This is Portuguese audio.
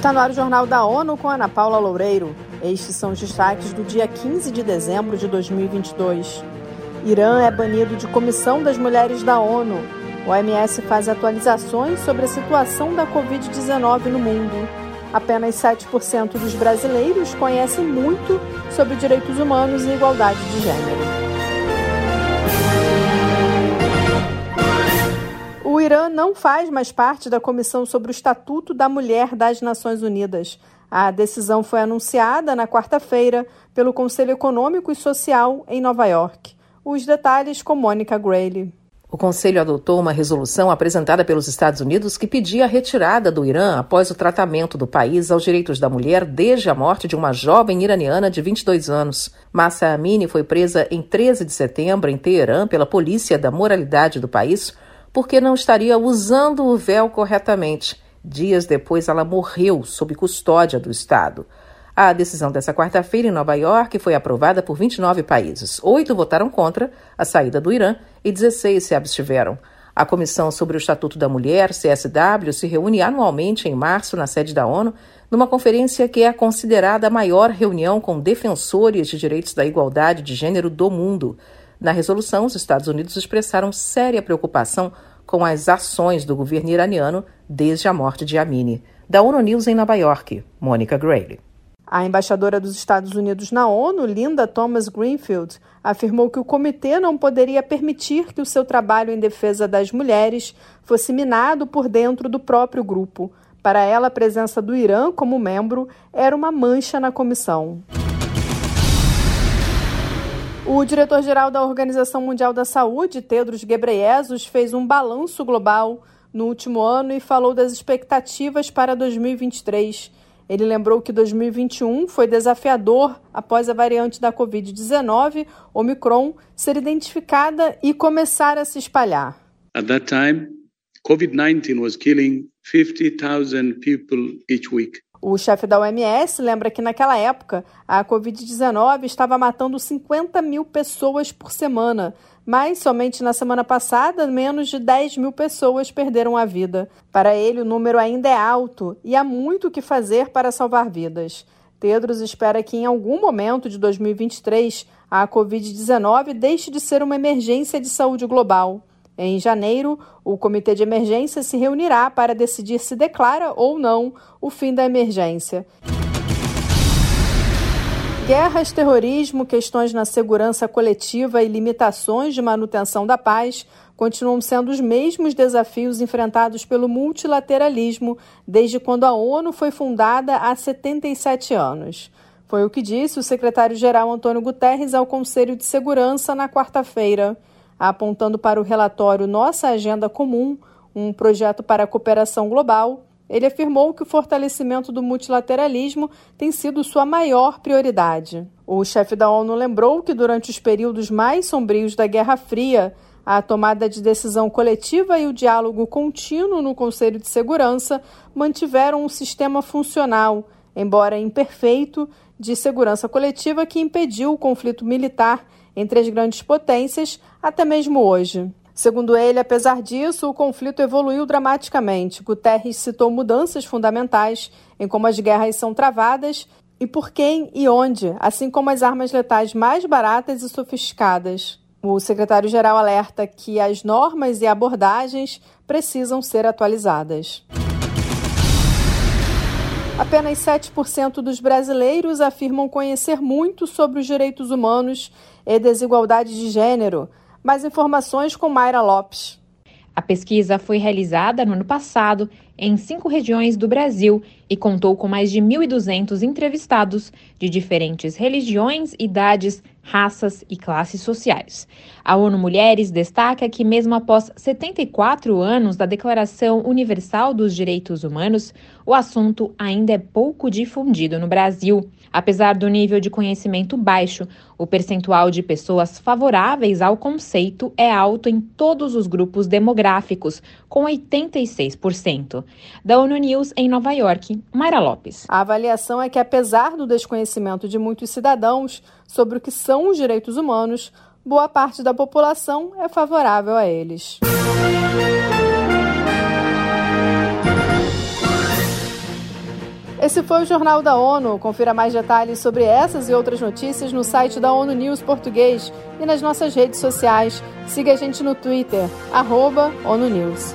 Está no ar o Jornal da ONU com Ana Paula Loureiro. Estes são os destaques do dia 15 de dezembro de 2022. Irã é banido de Comissão das Mulheres da ONU. OMS faz atualizações sobre a situação da Covid-19 no mundo. Apenas 7% dos brasileiros conhecem muito sobre direitos humanos e igualdade de gênero. Irã não faz mais parte da Comissão sobre o Estatuto da Mulher das Nações Unidas. A decisão foi anunciada na quarta-feira pelo Conselho Econômico e Social em Nova York. Os detalhes com Mônica Grayle. O Conselho adotou uma resolução apresentada pelos Estados Unidos que pedia a retirada do Irã após o tratamento do país aos direitos da mulher desde a morte de uma jovem iraniana de 22 anos. Massa Amini foi presa em 13 de setembro em Teherã pela Polícia da Moralidade do país porque não estaria usando o véu corretamente. Dias depois, ela morreu sob custódia do Estado. A decisão dessa quarta-feira em Nova York foi aprovada por 29 países. Oito votaram contra a saída do Irã e 16 se abstiveram. A Comissão sobre o Estatuto da Mulher, CSW, se reúne anualmente em março na sede da ONU, numa conferência que é considerada a maior reunião com defensores de direitos da igualdade de gênero do mundo. Na resolução, os Estados Unidos expressaram séria preocupação com as ações do governo iraniano desde a morte de Amini. Da ONU News em Nova York, Mônica Grayle. A embaixadora dos Estados Unidos na ONU, Linda Thomas Greenfield, afirmou que o comitê não poderia permitir que o seu trabalho em defesa das mulheres fosse minado por dentro do próprio grupo. Para ela, a presença do Irã como membro era uma mancha na comissão. O diretor-geral da Organização Mundial da Saúde, Tedros Ghebreyesus, fez um balanço global no último ano e falou das expectativas para 2023. Ele lembrou que 2021 foi desafiador após a variante da Covid-19, Omicron, ser identificada e começar a se espalhar. At that time, COVID-19 was killing 50,000 people each week. O chefe da OMS lembra que naquela época a Covid-19 estava matando 50 mil pessoas por semana, mas somente na semana passada menos de 10 mil pessoas perderam a vida. Para ele, o número ainda é alto e há muito o que fazer para salvar vidas. Tedros espera que em algum momento de 2023 a Covid-19 deixe de ser uma emergência de saúde global. Em janeiro, o Comitê de Emergência se reunirá para decidir se declara ou não o fim da emergência. Guerras, terrorismo, questões na segurança coletiva e limitações de manutenção da paz continuam sendo os mesmos desafios enfrentados pelo multilateralismo desde quando a ONU foi fundada há 77 anos. Foi o que disse o secretário-geral Antônio Guterres ao Conselho de Segurança na quarta-feira apontando para o relatório Nossa Agenda Comum, um projeto para a cooperação global, ele afirmou que o fortalecimento do multilateralismo tem sido sua maior prioridade. O chefe da ONU lembrou que durante os períodos mais sombrios da Guerra Fria, a tomada de decisão coletiva e o diálogo contínuo no Conselho de Segurança mantiveram um sistema funcional, embora imperfeito, de segurança coletiva que impediu o conflito militar entre as grandes potências até mesmo hoje. Segundo ele, apesar disso, o conflito evoluiu dramaticamente. Guterres citou mudanças fundamentais em como as guerras são travadas e por quem e onde, assim como as armas letais mais baratas e sofisticadas. O secretário-geral alerta que as normas e abordagens precisam ser atualizadas. Apenas 7% dos brasileiros afirmam conhecer muito sobre os direitos humanos e desigualdade de gênero. Mais informações com Mayra Lopes. A pesquisa foi realizada no ano passado em cinco regiões do Brasil e contou com mais de 1.200 entrevistados de diferentes religiões, idades, raças e classes sociais. A ONU Mulheres destaca que, mesmo após 74 anos da Declaração Universal dos Direitos Humanos, o assunto ainda é pouco difundido no Brasil. Apesar do nível de conhecimento baixo, o percentual de pessoas favoráveis ao conceito é alto em todos os grupos demográficos, com 86%. Da ONU News em Nova York, Mayra Lopes. A avaliação é que, apesar do desconhecimento de muitos cidadãos sobre o que são os direitos humanos, boa parte da população é favorável a eles. Esse foi o Jornal da ONU. Confira mais detalhes sobre essas e outras notícias no site da ONU News Português e nas nossas redes sociais. Siga a gente no Twitter, arroba ONU News.